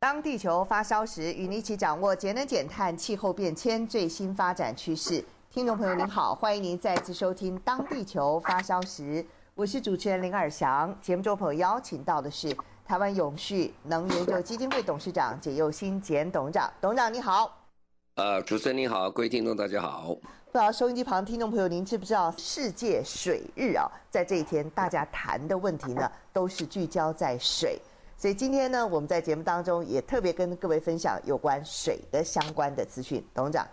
当地球发烧时，与您一起掌握节能减碳、气候变迁最新发展趋势。听众朋友您好，欢迎您再次收听《当地球发烧时》，我是主持人林尔翔。节目中朋友邀请到的是台湾永续能源研究基金会董事长简佑新简董事长，董事长你好。呃，主持人你好，各位听众大家好。不知道收音机旁听众朋友，您知不知道世界水日啊？在这一天，大家谈的问题呢，都是聚焦在水。所以今天呢，我们在节目当中也特别跟各位分享有关水的相关的资讯。董事长，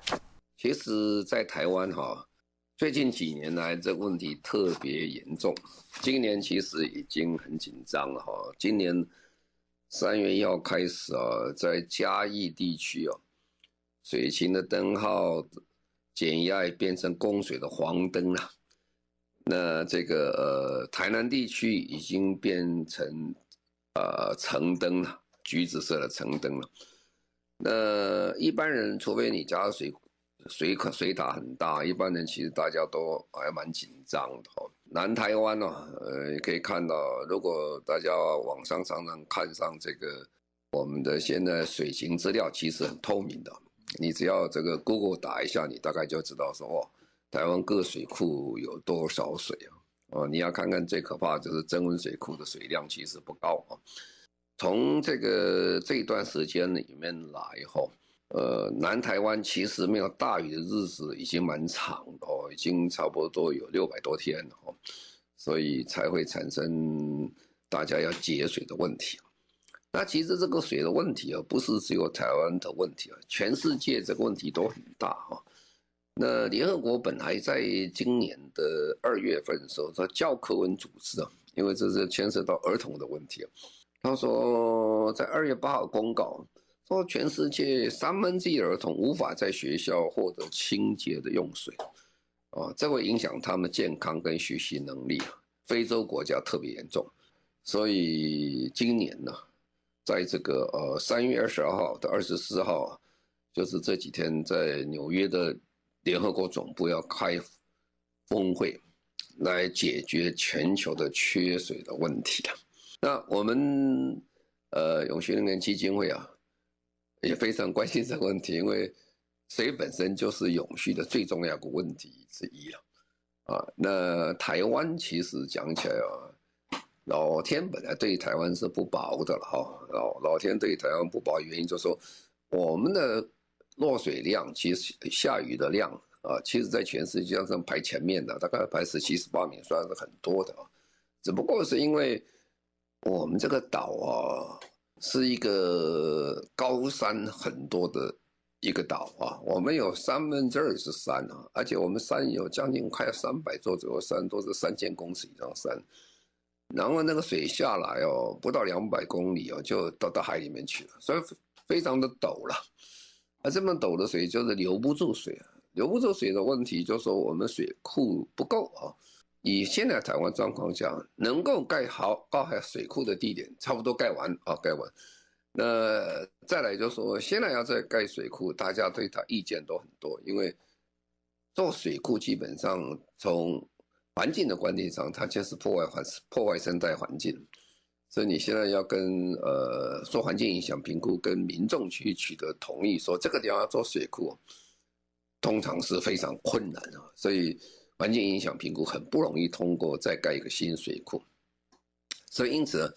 其实，在台湾哈，最近几年来这问题特别严重。今年其实已经很紧张了哈。今年三月一号开始啊，在嘉义地区哦，水情的灯号。减压变成供水的黄灯了，那这个呃台南地区已经变成呃橙灯了，橘子色的橙灯了。那一般人除非你家水水可水塔很大，一般人其实大家都还蛮紧张的哦。南台湾呢、哦，呃可以看到，如果大家网上常常看上这个我们的现在水情资料，其实很透明的。你只要这个 Google 打一下，你大概就知道说哦，台湾各水库有多少水啊？哦，你要看看最可怕就是增温水库的水量其实不高啊。从这个这一段时间里面来后，呃，南台湾其实没有大雨的日子已经蛮长的哦，已经差不多有六百多天了哦，所以才会产生大家要节水的问题。那其实这个水的问题啊，不是只有台湾的问题啊，全世界这个问题都很大哈。那联合国本来在今年的二月份的时候，他教科文组织啊，因为这是牵涉到儿童的问题啊，他说在二月八号公告说，全世界三分之一儿童无法在学校获得清洁的用水啊，这会影响他们健康跟学习能力啊。非洲国家特别严重，所以今年呢。在这个呃三月二十二号到二十四号，就是这几天在纽约的联合国总部要开峰会，来解决全球的缺水的问题。那我们呃永续能源基金会啊，也非常关心这个问题，因为水本身就是永续的最重要的问题之一了。啊，那台湾其实讲起来啊。老天本来对台湾是不薄的了哈，老老天对台湾不薄，原因就是说我们的落水量，其实下雨的量啊，其实在全世界上排前面的，大概排十七十八名，算是很多的啊。只不过是因为我们这个岛啊，是一个高山很多的一个岛啊，我们有三分之二是山啊，而且我们山有将近快三百座左右山，都是三千公尺以上山。然后那个水下来哦，不到两百公里哦，就到到海里面去了，所以非常的陡了。啊，这么陡的水就是留不住水啊，留不住水的问题就是说我们水库不够啊。以现在台湾状况下，能够盖好高海水库的地点差不多盖完啊，盖完。那再来就是说，现在要再盖水库，大家对他意见都很多，因为做水库基本上从环境的观点上，它就是破坏环破坏生态环境，所以你现在要跟呃做环境影响评估，跟民众去取得同意，说这个地方要做水库，通常是非常困难啊。所以环境影响评估很不容易通过再盖一个新水库。所以因此，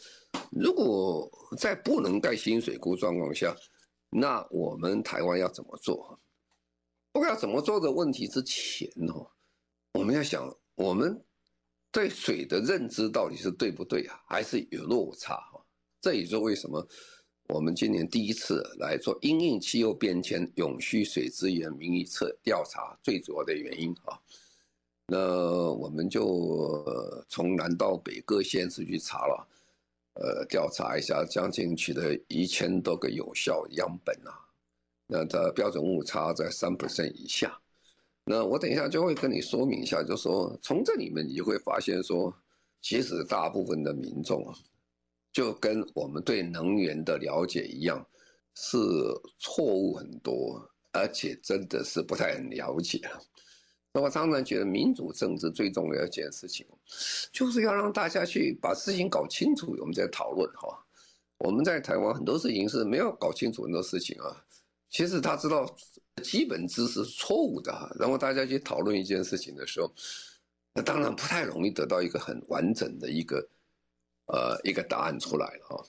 如果在不能盖新水库状况下，那我们台湾要怎么做？不过要怎么做的问题之前哦，我们要想。我们对水的认知到底是对不对啊？还是有落差哈？这也是为什么我们今年第一次来做因应气候变迁永续水资源民意测调查最主要的原因啊。那我们就从南到北各县市去查了，呃调查一下，将近取得一千多个有效样本啊，那它标准误差在三 percent 以下。那我等一下就会跟你说明一下，就说从这里面你就会发现说，其实大部分的民众啊，就跟我们对能源的了解一样，是错误很多，而且真的是不太了解。那我常常觉得民主政治最重要一件事情，就是要让大家去把事情搞清楚，我们再讨论哈。我们在台湾很多事情是没有搞清楚很多事情啊，其实他知道。基本知识错误的哈，然后大家去讨论一件事情的时候，那当然不太容易得到一个很完整的一个，呃，一个答案出来了哈。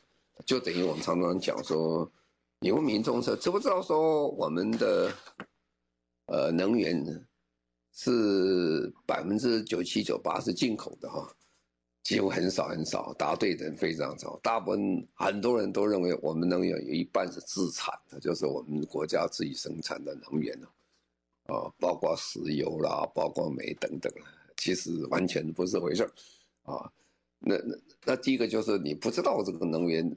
就等于我们常常讲说，你问民众说知不知道说我们的，呃，能源是百分之九七九八是进口的哈。几乎很少很少，答对的人非常少。大部分很多人都认为我们能源有一半是自产的，就是我们国家自己生产的能源啊，包括石油啦，包括煤等等，其实完全不是回事啊。那那那第一个就是你不知道这个能源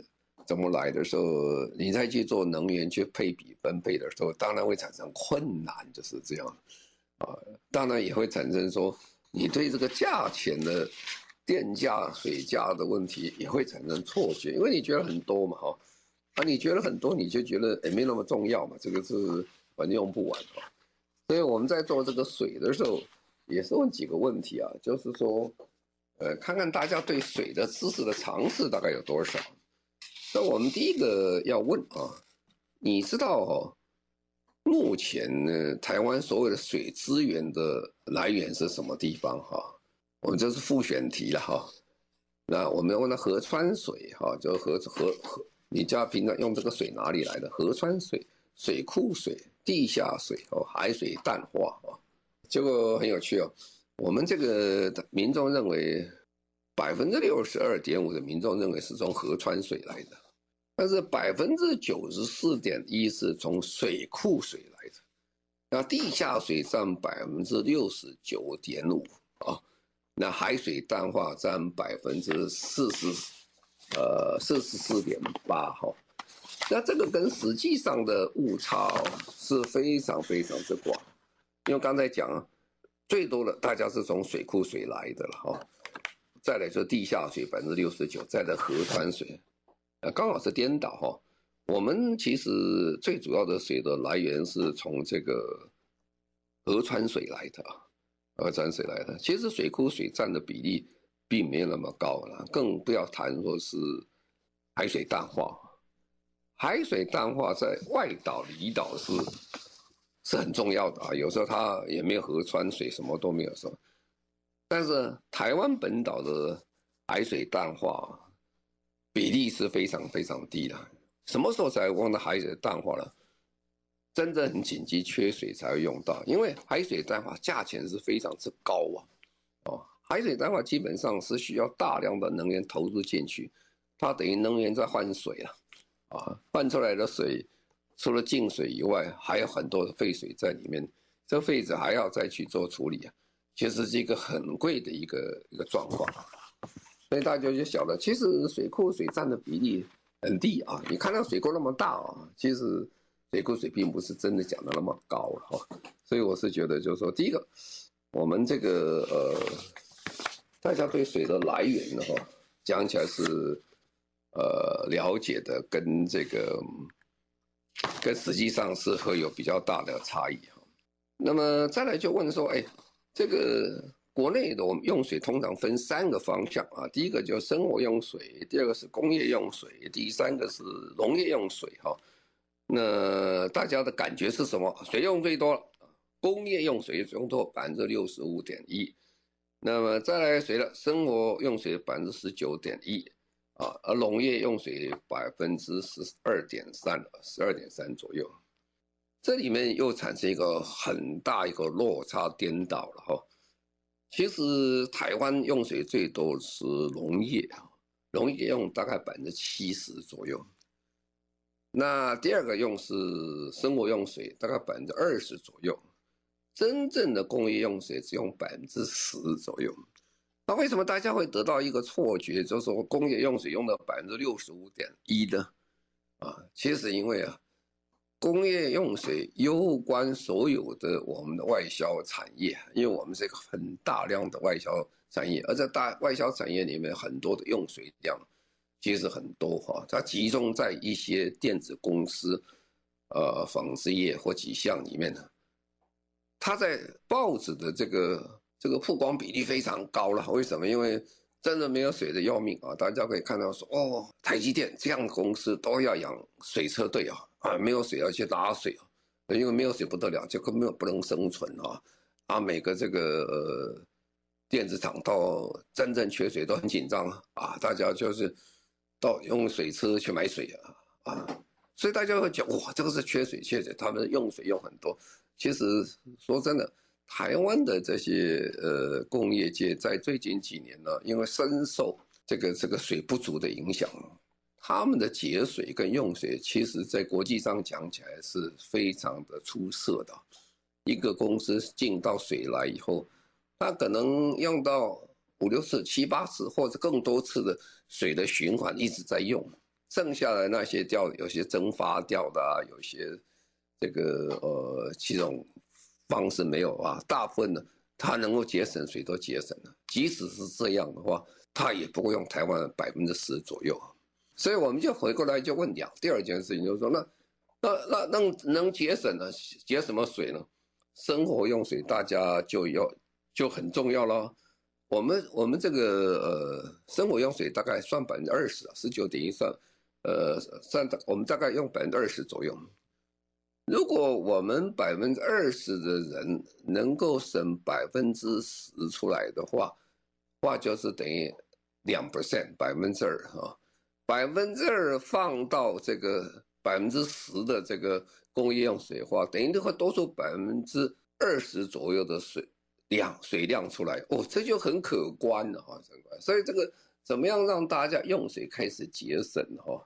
怎么来的时候，你再去做能源去配比分配的时候，当然会产生困难，就是这样啊。当然也会产生说你对这个价钱的。电价、水价的问题也会产生错觉，因为你觉得很多嘛，哈，啊，你觉得很多，你就觉得也没那么重要嘛，这个是反正用不完哈。所以我们在做这个水的时候，也是问几个问题啊，就是说，呃，看看大家对水的知识的常识大概有多少。那我们第一个要问啊，你知道哈，目前呢，台湾所有的水资源的来源是什么地方哈？我们这是复选题了哈，那我们要问的河川水哈，就河河河，你家平常用这个水哪里来的？河川水、水库水、地下水哦，海水淡化啊，这个很有趣哦。我们这个民众认为，百分之六十二点五的民众认为是从河川水来的，但是百分之九十四点一是从水库水来的，那地下水占百分之六十九点五啊。那海水淡化占百分之四十，呃，四十四点八哈。那这个跟实际上的误差是非常非常之广，因为刚才讲最多的大家是从水库水来的了哈，再来说地下水百分之六十九，再来河川水，呃，刚好是颠倒哈。我们其实最主要的水的来源是从这个河川水来的啊。河川水来的，其实水库水占的比例并没有那么高了，更不要谈说是海水淡化。海水淡化在外岛离岛是是很重要的啊，有时候它也没有河川水，什么都没有说。但是台湾本岛的海水淡化比例是非常非常低的，什么时候才忘了海水淡化了？真正很紧急缺水才会用到，因为海水淡化价钱是非常之高啊，哦，海水淡化基本上是需要大量的能源投入进去，它等于能源在换水啊，啊，换出来的水除了净水以外，还有很多的废水在里面，这废水还要再去做处理啊，其实是一个很贵的一个一个状况，所以大家就晓得，其实水库水占的比例很低啊，你看到水库那么大啊，其实。水库水并不是真的讲的那么高了哈，所以我是觉得就是说，第一个，我们这个呃，大家对水的来源呢哈，讲起来是呃了解的跟这个跟实际上是会有比较大的差异哈。那么再来就问说，哎，这个国内的我们用水通常分三个方向啊，第一个就是生活用水，第二个是工业用水，第三个是农业用水哈。那大家的感觉是什么？谁用最多了？工业用水用多百分之六十五点一，那么再来谁了？生活用水百分之十九点一，啊，而农业用水百分之十二点三，十二点三左右。这里面又产生一个很大一个落差颠倒了哈。其实台湾用水最多是农业啊，农业用大概百分之七十左右。那第二个用是生活用水，大概百分之二十左右，真正的工业用水只用百分之十左右。那为什么大家会得到一个错觉，就是说工业用水用了百分之六十五点一呢？啊，其实因为啊，工业用水攸关所有的我们的外销产业，因为我们是一个很大量的外销产业，而在大外销产业里面，很多的用水量其实很多哈，它集中在一些电子公司、呃纺织业或几项里面呢，它在报纸的这个。这个曝光比例非常高了，为什么？因为真的没有水的要命啊！大家可以看到说，哦，台积电这样的公司都要养水车队啊，啊，没有水要去拉水啊，因为没有水不得了，就根本不能生存啊！啊，每个这个呃电子厂到真正缺水都很紧张啊，大家就是到用水车去买水啊，啊，所以大家会讲哇，这个是缺水缺水，他们用水用很多。其实说真的。台湾的这些呃工业界在最近几年呢，因为深受这个这个水不足的影响，他们的节水跟用水，其实在国际上讲起来是非常的出色的。一个公司进到水来以后，它可能用到五六次、七八次或者更多次的水的循环一直在用，剩下的那些掉有些蒸发掉的啊，有些这个呃其中。方式没有啊，大部分呢，它能够节省水都节省了。即使是这样的话，它也不会用台湾的百分之十左右。所以我们就回过来就问两第二件事情，就是说那那那能能节省呢？节什么水呢？生活用水大家就要就很重要了。我们我们这个呃生活用水大概算百分之二十啊，十九点一算，呃算我们大概用百分之二十左右。如果我们百分之二十的人能够省百分之十出来的话，话就是等于两 percent 百分之二哈，百分之二放到这个百分之十的这个工业用水的话，等于的话多出百分之二十左右的水量水量出来哦，这就很可观了哈，所以这个怎么样让大家用水开始节省哈？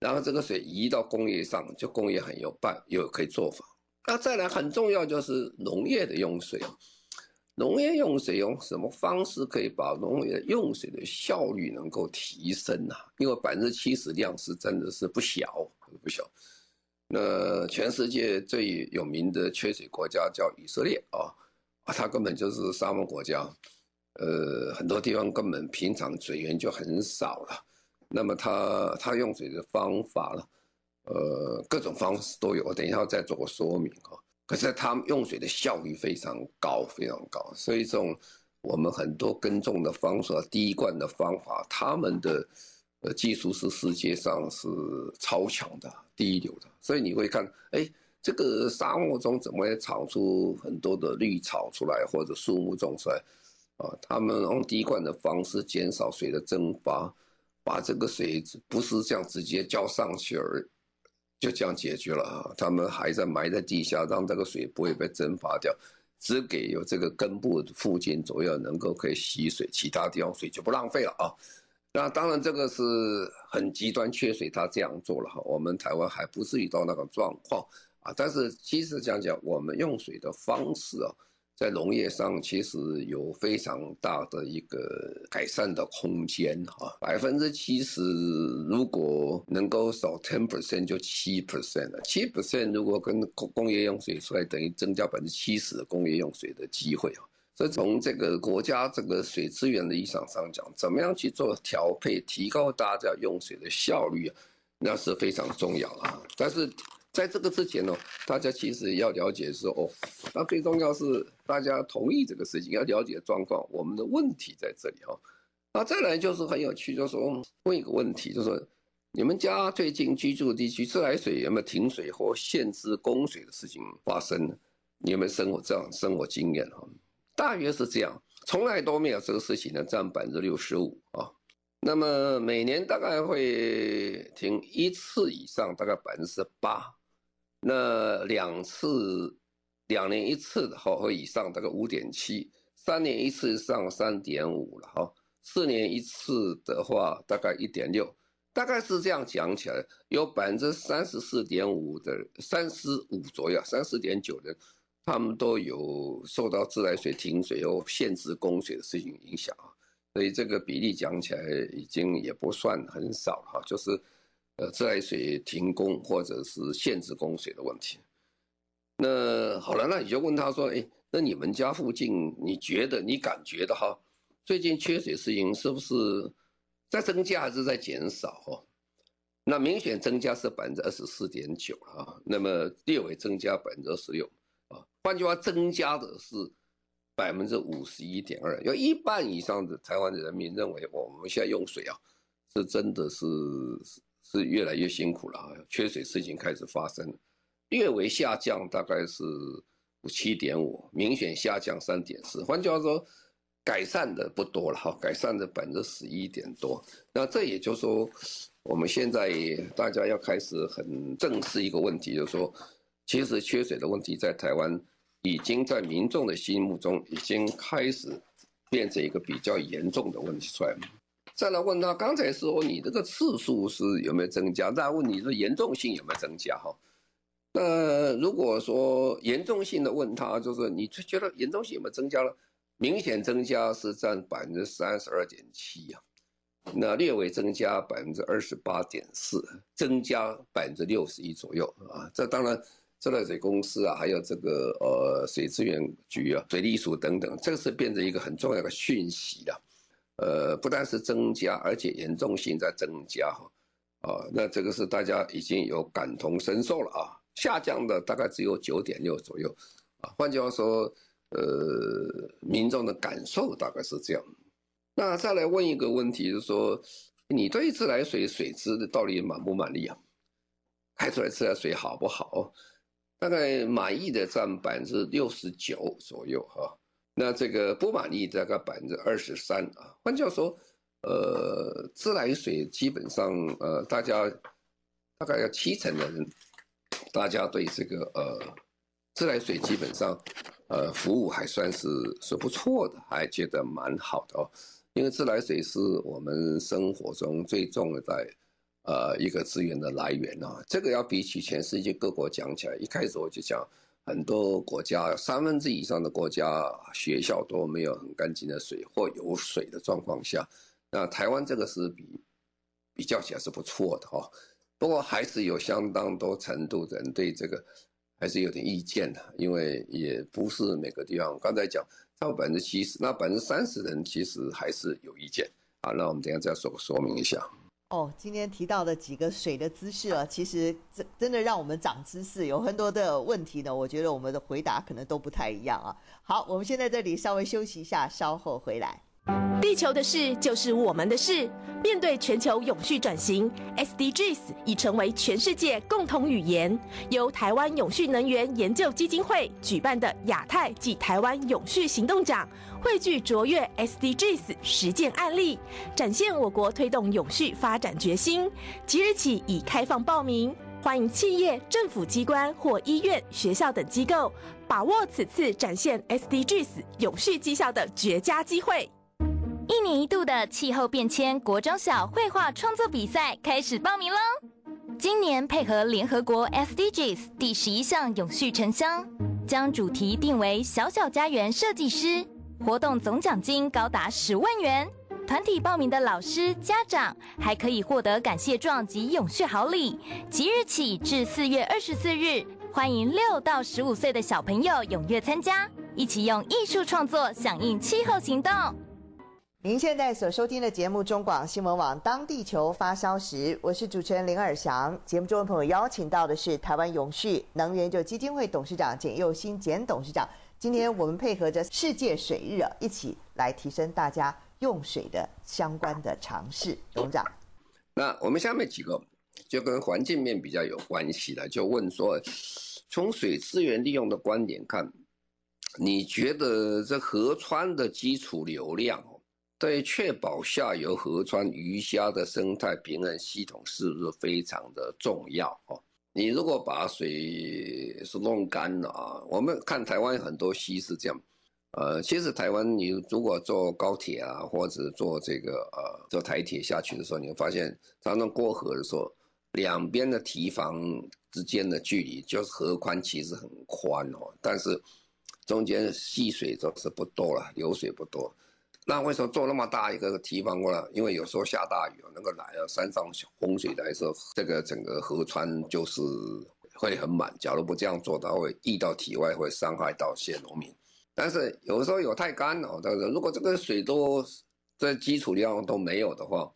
然后这个水移到工业上，就工业很有办有可以做法。那再来很重要就是农业的用水，农业用水用什么方式可以把农业用水的效率能够提升呢？因为百分之七十量是真的是不小不小。那全世界最有名的缺水国家叫以色列，啊，它根本就是沙漠国家，呃，很多地方根本平常水源就很少了。那么它它用水的方法了，呃，各种方式都有，等一下再做个说明哈。可是他们用水的效率非常高，非常高，所以这种我们很多耕种的方式、滴灌的方法，他们的呃技术是世界上是超强的、第一流的。所以你会看，哎，这个沙漠中怎么会长出很多的绿草出来，或者树木种出来啊？他们用滴灌的方式减少水的蒸发。把这个水不是这样直接浇上去而就这样解决了啊！他们还在埋在地下，让这个水不会被蒸发掉，只给有这个根部附近左右能够可以吸水，其他地方水就不浪费了啊！那当然这个是很极端缺水，他这样做了哈。我们台湾还不至于到那个状况但是其实讲讲我们用水的方式啊。在农业上，其实有非常大的一个改善的空间哈。百分之七十，如果能够少 ten percent，就七 percent 了。七 percent 如果跟工业用水出来，等于增加百分之七十工业用水的机会啊。所以从这个国家这个水资源的意义上讲，怎么样去做调配，提高大家用水的效率啊，那是非常重要啊。但是。在这个之前呢，大家其实要了解说哦，那最重要是大家同意这个事情，要了解状况。我们的问题在这里哈，那再来就是很有趣，就是说问一个问题，就是你们家最近居住地区自来水有没有停水或限制供水的事情发生？你有没有生活这样生活经验哈？大约是这样，从来都没有这个事情呢，占百分之六十五啊。那么每年大概会停一次以上，大概百分之八。那两次，两年一次的哈和以上大概五点七，三年一次上三点五了哈，四年一次的话大概一点六，大概是这样讲起来，有百分之三十四点五的三十五左右，三十点九的，他们都有受到自来水停水或限制供水的事情影响啊。所以这个比例讲起来已经也不算很少哈，就是呃自来水停供或者是限制供水的问题。那好了，那你就问他说，哎，那你们家附近你觉得你感觉的哈，最近缺水事情是不是在增加还是在减少哈？那明显增加是百分之二十四点九啊，那么略微增加百分之二十六啊，换句话增加的是。百分之五十一点二，有一半以上的台湾的人民认为，我们现在用水啊，是真的是是越来越辛苦了啊，缺水事情开始发生，略微下降大概是五七点五，明显下降三点四，换句话说，改善的不多了哈，改善的百分之十一点多，那这也就是说，我们现在大家要开始很正视一个问题，就是说，其实缺水的问题在台湾。已经在民众的心目中已经开始变成一个比较严重的问题出来了。再来问他，刚才说你这个次数是有没有增加？再问你的严重性有没有增加？哈，那如果说严重性的问他，就是你觉得严重性有没有增加了？明显增加是占百分之三十二点七啊，那略微增加百分之二十八点四，增加百分之六十一左右啊。这当然。自来水公司啊，还有这个呃水资源局啊、水利署等等，这个是变成一个很重要的讯息了。呃，不但是增加，而且严重性在增加哈。啊，那这个是大家已经有感同身受了啊。下降的大概只有九点六左右啊。换句话说，呃，民众的感受大概是这样。那再来问一个问题，就是说，你对自来水水质到底满不满意啊？开出来自来水好不好？大概满意的占百分之六十九左右哈，那这个不满意大概百分之二十三啊。换句话说，呃，自来水基本上呃，大家大概有七成的人，大家对这个呃自来水基本上呃服务还算是是不错的，还觉得蛮好的哦。因为自来水是我们生活中最重要的。呃，一个资源的来源啊，这个要比起全世界各国讲起来，一开始我就讲，很多国家三分之以上的国家学校都没有很干净的水或有水的状况下，那台湾这个是比比较起来是不错的哈、哦，不过还是有相当多程度的人对这个还是有点意见的，因为也不是每个地方，刚才讲超过百分之七十，那百分之三十人其实还是有意见啊，那我们等下再说说明一下。哦，今天提到的几个水的姿势啊，其实真真的让我们长知识。有很多的问题呢，我觉得我们的回答可能都不太一样啊。好，我们先在这里稍微休息一下，稍后回来。地球的事就是我们的事。面对全球永续转型，SDGs 已成为全世界共同语言。由台湾永续能源研究基金会举办的亚太暨台湾永续行动奖，汇聚卓越 SDGs 实践案例，展现我国推动永续发展决心。即日起已开放报名，欢迎企业、政府机关或医院、学校等机构把握此次展现 SDGs 永续绩效的绝佳机会。一年一度的气候变迁国中小绘画创作比赛开始报名喽！今年配合联合国 SDGs 第十一项永续城乡，将主题定为“小小家园设计师”，活动总奖金高达十万元。团体报名的老师、家长还可以获得感谢状及永续好礼。即日起至四月二十四日，欢迎六到十五岁的小朋友踊跃参加，一起用艺术创作响应气候行动。您现在所收听的节目中广新闻网，当地球发烧时，我是主持人林尔祥。节目中的朋友邀请到的是台湾永续能源就基金会董事长简佑新简董事长。今天我们配合着世界水日啊，一起来提升大家用水的相关的常识。董事长，那我们下面几个就跟环境面比较有关系的，就问说，从水资源利用的观点看，你觉得这河川的基础流量？对确保下游河川鱼虾的生态平衡系统是不是非常的重要？哦，你如果把水是弄干了啊，我们看台湾很多溪是这样，呃，其实台湾你如果坐高铁啊，或者坐这个呃坐台铁下去的时候，你会发现常常过河的时候，两边的堤防之间的距离就是河宽其实很宽哦，但是中间溪水总是不多了，流水不多。那为什么做那么大一个堤防过来？因为有时候下大雨，那个来了山上洪水来的时候，这个整个河川就是会很满。假如不这样做，它会溢到体外，会伤害到些农民。但是有时候有太干了，但是如果这个水都这基础量都没有的话，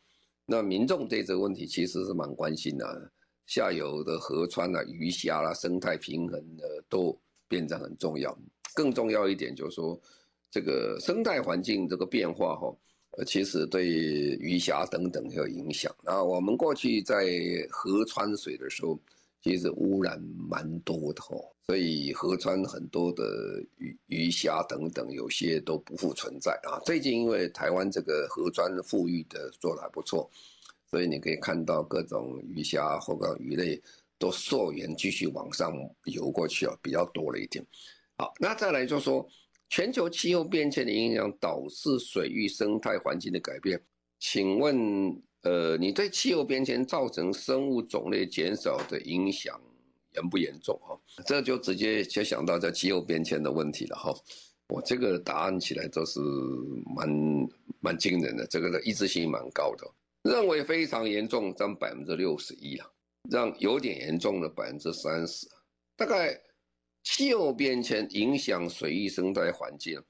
那民众对这个问题其实是蛮关心的。下游的河川啊、鱼虾啦、生态平衡的都变得很重要。更重要一点就是说，这个生态环境这个变化哈，呃，其实对鱼虾等等有影响。那我们过去在河川水的时候，其实污染蛮多的哦，所以河川很多的鱼鱼虾等等，有些都不复存在啊。最近因为台湾这个河川复育的做得还不错，所以你可以看到各种鱼虾或者鱼类都溯源继续往上游过去啊，比较多了一点。好，那再来就说全球气候变迁的影响导致水域生态环境的改变。请问，呃，你对气候变迁造成生物种类减少的影响严不严重？哈，这就直接就想到在气候变迁的问题了。哈，我这个答案起来都是蛮蛮惊人的，这个的一致性蛮高的。认为非常严重占百分之六十一啊，让有点严重的百分之三十，大概。气候变迁影响水域生态环境，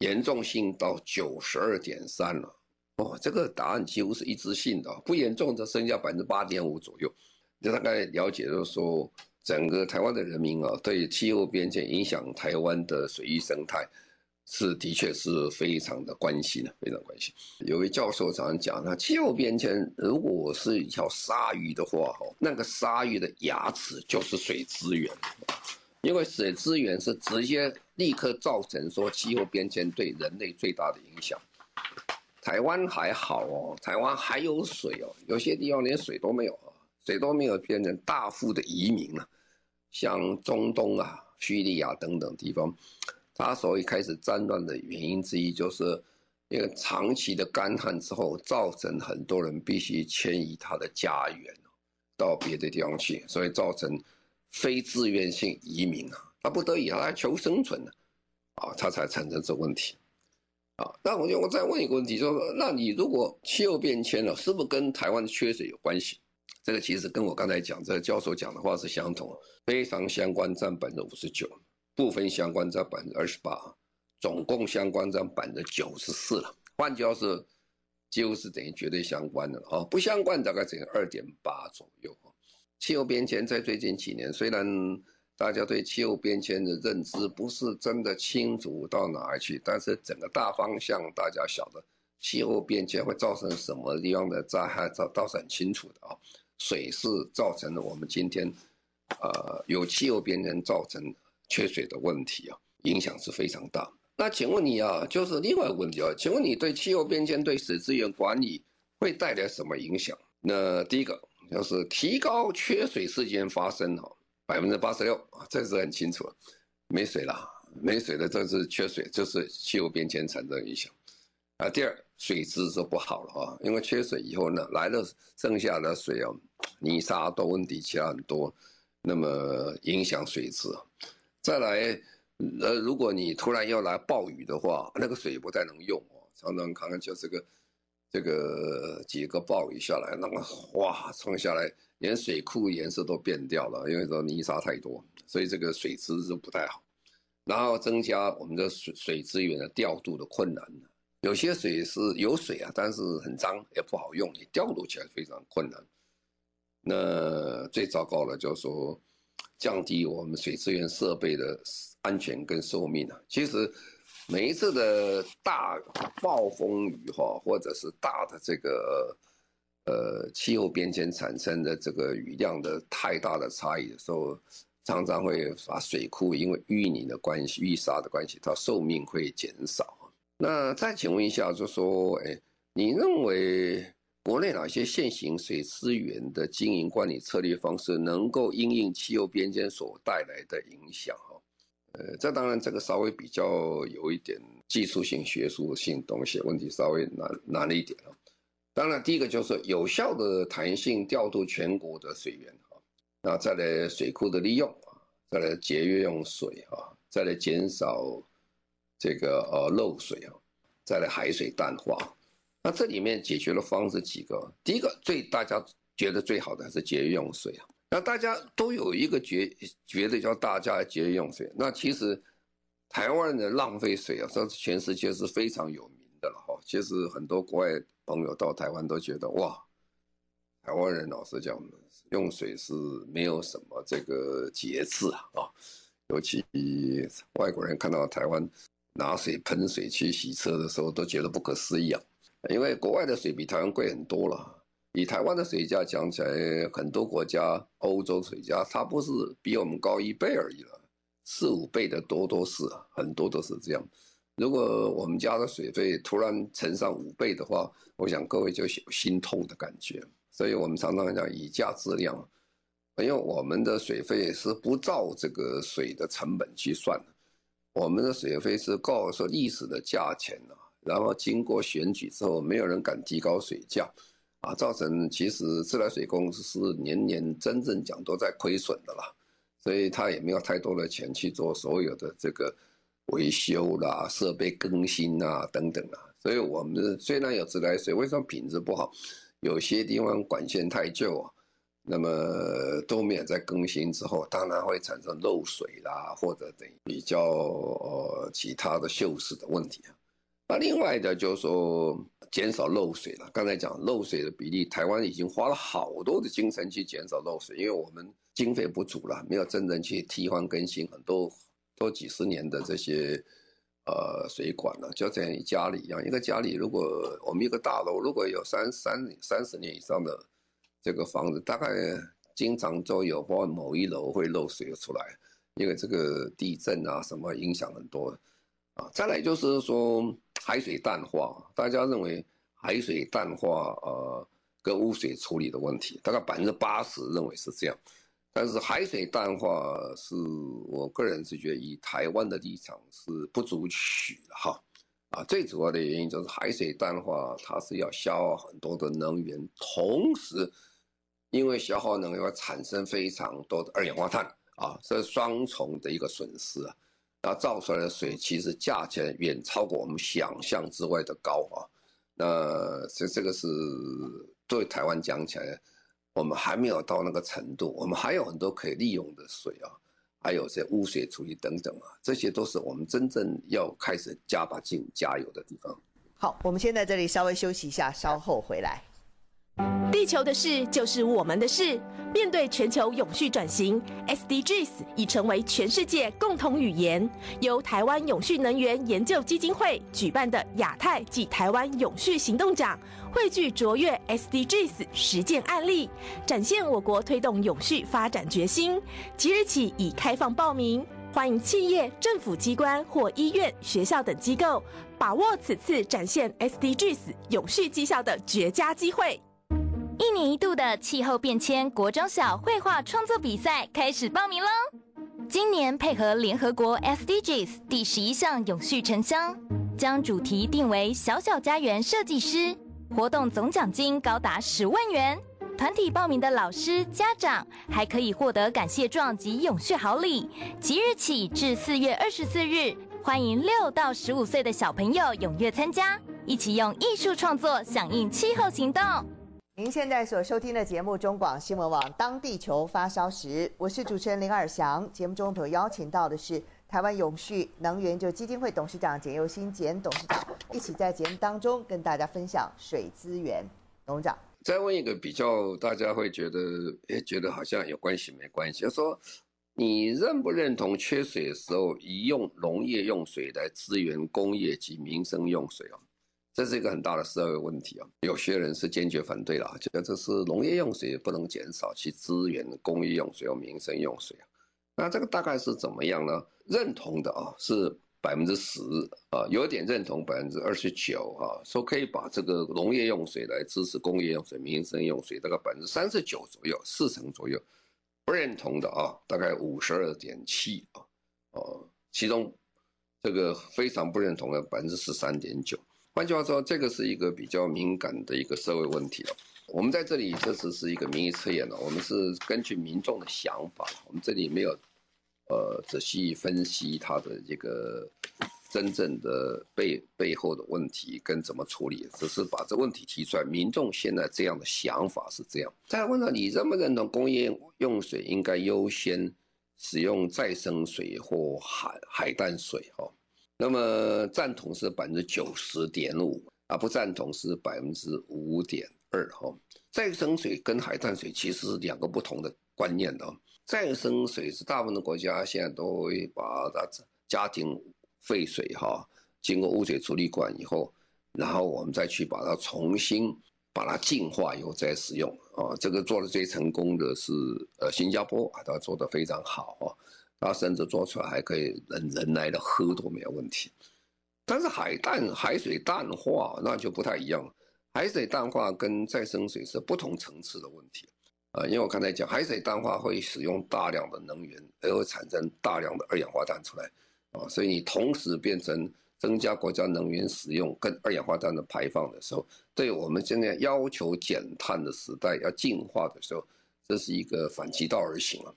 严重性到九十二点三了。哦，这个答案几乎是一致性的，不严重的剩下百分之八点五左右。就大概了解就是说，整个台湾的人民啊，对气候变迁影响台湾的水域生态，是的确是非常的关心的，非常关心。有位教授常常讲，那气候变迁如果是一条鲨鱼的话，哈，那个鲨鱼的牙齿就是水资源。因为水资源是直接立刻造成说气候变迁对人类最大的影响。台湾还好哦，台湾还有水哦，有些地方连水都没有啊，水都没有变成大幅的移民了。像中东啊、叙利亚等等地方，它所以开始战乱的原因之一，就是因为长期的干旱之后，造成很多人必须迁移他的家园到别的地方去，所以造成。非自愿性移民啊，他不得已，他求生存的，啊，他才产生这问题，啊，那我就我再问一个问题，说，那你如果气候变迁了，是不是跟台湾缺水有关系？这个其实跟我刚才讲这个教授讲的话是相同，非常相关占百分之五十九，部分相关占百分之二十八，总共相关占百分之九十四了。换句话说，几乎是等于绝对相关的了啊，不相关大概只有二点八左右。气候变迁在最近几年，虽然大家对气候变迁的认知不是真的清楚到哪儿去，但是整个大方向大家晓得，气候变迁会造成什么地方的灾害，倒倒是很清楚的啊。水是造成了我们今天，呃，有气候变迁造成缺水的问题啊，影响是非常大。那请问你啊，就是另外一个问题啊，请问你对气候变迁对水资源管理会带来什么影响？那第一个。就是提高缺水事件发生哈，百分之八十六啊，这是很清楚，没水了，没水的这是缺水，就是气候变迁产生影响啊。第二，水质就不好了啊，因为缺水以后呢，来了剩下的水啊，泥沙多问题其他很多，那么影响水质。再来，呃，如果你突然要来暴雨的话，那个水不太能用哦，常常看看就这个。这个几个暴雨下来，那么哇冲下来，连水库颜色都变掉了，因为说泥沙太多，所以这个水质就不太好。然后增加我们的水水资源的调度的困难。有些水是有水啊，但是很脏也不好用，你调度起来非常困难。那最糟糕的就是说降低我们水资源设备的安全跟寿命啊。其实。每一次的大暴风雨哈，或者是大的这个呃气候变迁产生的这个雨量的太大的差异的时候，常常会把水库因为淤泥的关系、淤沙的关系，它寿命会减少。那再请问一下，就说，哎，你认为国内哪些现行水资源的经营管理策略方式，能够因应气候变迁所带来的影响？呃，这当然这个稍微比较有一点技术性、学术性东西，问题稍微难难了一点啊。当然，第一个就是有效的弹性调度全国的水源啊，那再来水库的利用啊，再来节约用水啊，再来减少这个呃漏水啊。再来海水淡化。那这里面解决的方式几个，第一个最大家觉得最好的还是节约用水啊。那大家都有一个觉觉得叫大家节约用水，那其实台湾人的浪费水啊，这是全世界是非常有名的了哈。其实很多国外朋友到台湾都觉得哇，台湾人老实讲，用水是没有什么这个节制啊。尤其外国人看到台湾拿水喷水去洗车的时候，都觉得不可思议啊！因为国外的水比台湾贵很多了。以台湾的水价讲起来，很多国家欧洲水价它不是比我们高一倍而已了，四五倍的多多是，很多都是这样。如果我们家的水费突然乘上五倍的话，我想各位就有心痛的感觉。所以我们常常讲以价质量。因为我们的水费是不照这个水的成本去算的，我们的水费是告诉历史的价钱啊，然后经过选举之后，没有人敢提高水价，啊，造成其实自来水公司是年年真正讲都在亏损的啦，所以他也没有太多的钱去做所有的这个维修啦、设备更新啊等等啊，所以我们虽然有自来水，为什么品质不好？有些地方管线太旧啊。那么都没有在更新之后，当然会产生漏水啦，或者等比较呃其他的锈蚀的问题啊。那另外的就是说减少漏水了。刚才讲漏水的比例，台湾已经花了好多的精神去减少漏水，因为我们经费不足了，没有真正去替换更新很多多几十年的这些呃水管了，就像你家里一样，一个家里如果我们一个大楼如果有三三三十年以上的。这个房子大概经常都有，或某一楼会漏水出来，因为这个地震啊什么影响很多啊。再来就是说海水淡化，大家认为海水淡化呃跟污水处理的问题，大概百分之八十认为是这样。但是海水淡化是我个人是觉得以台湾的立场是不足取的哈啊，最主要的原因就是海水淡化它是要消耗很多的能源，同时。因为消耗能源会产生非常多的二氧化碳啊，这是双重的一个损失啊。那造出来的水其实价钱远超过我们想象之外的高啊。那这这个是对台湾讲起来，我们还没有到那个程度，我们还有很多可以利用的水啊，还有些污水处理等等啊，这些都是我们真正要开始加把劲加油的地方。好，我们先在这里稍微休息一下，稍后回来。地球的事就是我们的事。面对全球永续转型，SDGs 已成为全世界共同语言。由台湾永续能源研究基金会举办的亚太暨台湾永续行动奖，汇聚卓越 SDGs 实践案例，展现我国推动永续发展决心。即日起已开放报名，欢迎企业、政府机关或医院、学校等机构把握此次展现 SDGs 永续绩效的绝佳机会。一年一度的气候变迁国中小绘画创作比赛开始报名喽！今年配合联合国 SDGs 第十一项永续城乡，将主题定为“小小家园设计师”，活动总奖金高达十万元。团体报名的老师、家长还可以获得感谢状及永续好礼。即日起至四月二十四日，欢迎六到十五岁的小朋友踊跃参加，一起用艺术创作响应气候行动。您现在所收听的节目中广新闻网《当地球发烧时》，我是主持人林尔祥。节目中所邀请到的是台湾永续能源就基金会董事长简又新简董事长，一起在节目当中跟大家分享水资源。董事长，再问一个比较大家会觉得，诶，觉得好像有关系没关系？就说，你认不认同缺水的时候，以用农业用水来支援工业及民生用水哦？这是一个很大的社会问题啊！有些人是坚决反对了，觉得这是农业用水不能减少，去支援工业用水和民生用水啊。那这个大概是怎么样呢？认同的啊是百分之十啊，有点认同百分之二十九啊，说可以把这个农业用水来支持工业用水、民生用水，大概百分之三十九左右，四成左右。不认同的啊，大概五十二点七啊，哦，其中这个非常不认同的百分之十三点九。换句话说，这个是一个比较敏感的一个社会问题了。我们在这里确实是一个民意测验了，我们是根据民众的想法，我们这里没有呃仔细分析它的这个真正的背背后的问题跟怎么处理，只是把这问题提出来。民众现在这样的想法是这样。再问到你认不认同工业用水应该优先使用再生水或海海淡水？哈，那么赞同是百分之九十点五，啊不赞同是百分之五点二。哈，再生水跟海淡水其实是两个不同的观念的。再生水是大部分的国家现在都会把它家庭废水哈，经过污水处理管以后，然后我们再去把它重新把它净化以后再使用啊。这个做的最成功的是呃新加坡啊，它做的非常好啊，它甚至做出来还可以人人来的喝都没有问题。但是海淡海水淡化那就不太一样了，海水淡化跟再生水是不同层次的问题。啊，因为我刚才讲，海水淡化会使用大量的能源，而会产生大量的二氧化碳出来，啊，所以你同时变成增加国家能源使用跟二氧化碳的排放的时候，对我们现在要求减碳的时代要进化的时候，这是一个反其道而行了，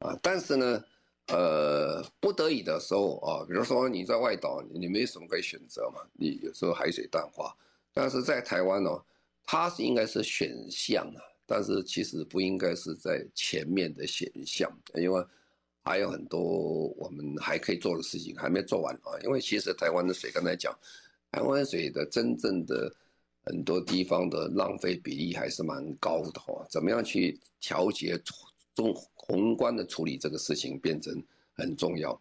啊，但是呢，呃，不得已的时候啊，比如说你在外岛，你没什么可以选择嘛，你有时候海水淡化，但是在台湾呢，它是应该是选项啊。但是其实不应该是在前面的选项，因为还有很多我们还可以做的事情还没做完啊。因为其实台湾的水刚才讲，台湾水的真正的很多地方的浪费比例还是蛮高的哈。怎么样去调节中宏观的处理这个事情变成很重要。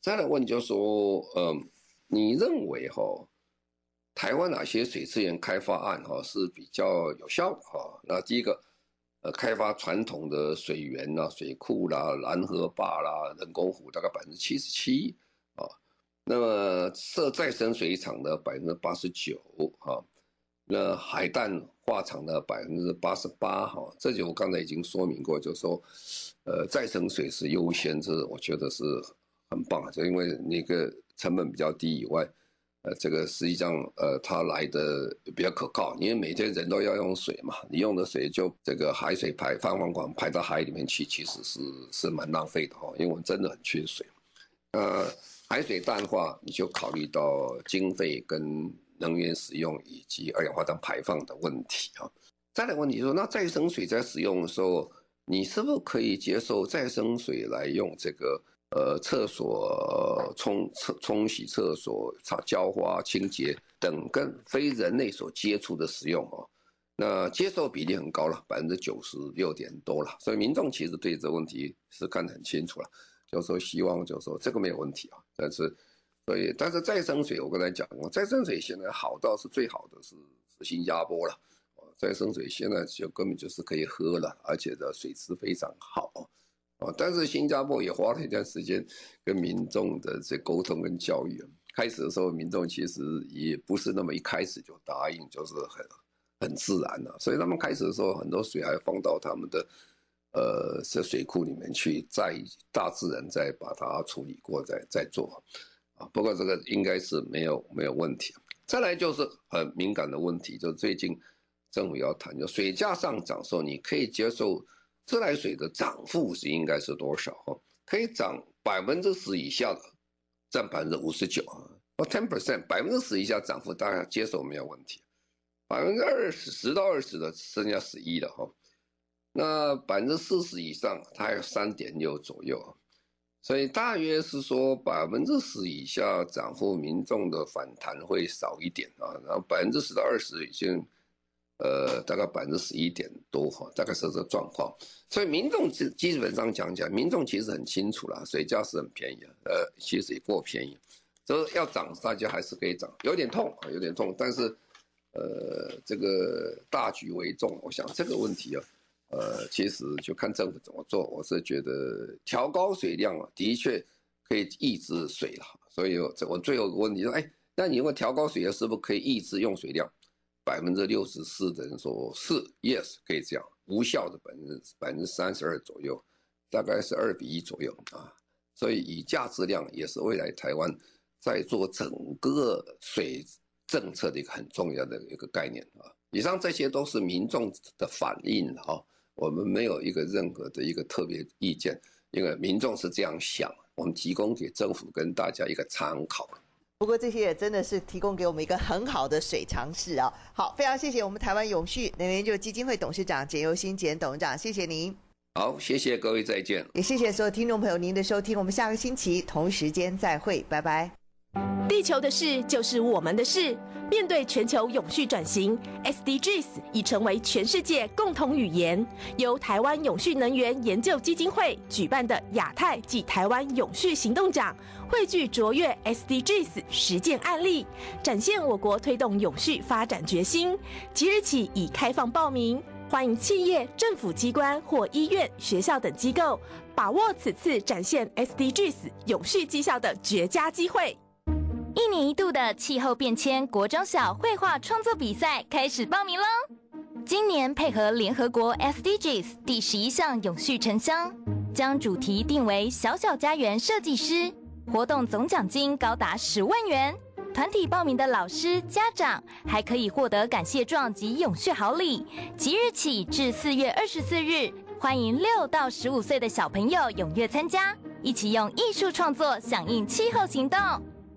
再来问就是说，嗯，你认为哈？台湾哪些水资源开发案哈是比较有效的哈？那第一个，呃，开发传统的水源呐、水库啦、拦河坝啦、人工湖大概百分之七十七啊。那么设再生水厂的百分之八十九哈。那海淡化厂的百分之八十八哈。这就我刚才已经说明过，就是说，呃，再生水是优先，这我觉得是很棒，就因为那个成本比较低以外。呃，这个实际上，呃，它来的比较可靠，因为每天人都要用水嘛，你用的水就这个海水排放放管排到海里面去，其实是是蛮浪费的哈，因为我们真的很缺水。呃，海水淡化，你就考虑到经费跟能源使用以及二氧化碳排放的问题啊。再来问题说，那再生水在使用的时候，你是不是可以接受再生水来用这个？呃，厕所冲厕冲洗厕所、擦浇花、清洁等跟非人类所接触的使用哦，那接受比例很高了，百分之九十六点多了，所以民众其实对这个问题是看得很清楚了，就是说希望就是说这个没有问题啊，但是所以但是再生水我刚才讲过，再生水现在好到是最好的是是新加坡了，再生水现在就根本就是可以喝了，而且的水质非常好。但是新加坡也花了一段时间跟民众的这沟通跟教育。开始的时候，民众其实也不是那么一开始就答应，就是很很自然的。所以他们开始的时候，很多水还放到他们的呃这水库里面去，再大自然再把它处理过，再再做。不过这个应该是没有没有问题。再来就是很敏感的问题，就最近政府要谈，就水价上涨的时候，你可以接受。自来水的涨幅是应该是多少？哈，可以涨百分之十以下的，占百分之五十九啊。哦，ten percent，百分之十以下涨幅大家接受没有问题。百分之二十，十到二十的剩下十一的哈。那百分之四十以上，它还有三点六左右。所以大约是说百分之十以下涨幅，民众的反弹会少一点啊。然后百分之十到二十已经。呃，大概百分之十一点多哈，大概是这个状况。所以民众基基本上讲讲，民众其实很清楚了，水价是很便宜啊，呃，其实也不便宜。这要涨，大家还是可以涨，有点痛啊，有点痛。但是，呃，这个大局为重，我想这个问题啊，呃，其实就看政府怎么做。我是觉得调高水量啊，的确可以抑制水了。所以，这我最后一个问题说，哎，那你如果调高水量，是不是可以抑制用水量？百分之六十四的人说是 yes 可以这样，无效的百分之百分之三十二左右，大概是二比一左右啊。所以以价质量也是未来台湾在做整个水政策的一个很重要的一个概念啊。以上这些都是民众的反应哈，我们没有一个任何的一个特别意见，因为民众是这样想，我们提供给政府跟大家一个参考。不过这些也真的是提供给我们一个很好的水常识啊。好，非常谢谢我们台湾永续能源研究基金会董事长简尤新简董事长，谢谢您。好，谢谢各位，再见。也谢谢所有听众朋友您的收听，我们下个星期同时间再会，拜拜。地球的事就是我们的事。面对全球永续转型，SDGs 已成为全世界共同语言。由台湾永续能源研究基金会举办的亚太暨台湾永续行动奖，汇聚卓越 SDGs 实践案例，展现我国推动永续发展决心。即日起已开放报名，欢迎企业、政府机关或医院、学校等机构把握此次展现 SDGs 永续绩效的绝佳机会。一年一度的气候变迁国中小绘画创作比赛开始报名喽！今年配合联合国 SDGs 第十一项永续城乡，将主题定为“小小家园设计师”，活动总奖金高达十万元。团体报名的老师、家长还可以获得感谢状及永续好礼。即日起至四月二十四日，欢迎六到十五岁的小朋友踊跃参加，一起用艺术创作响应气候行动。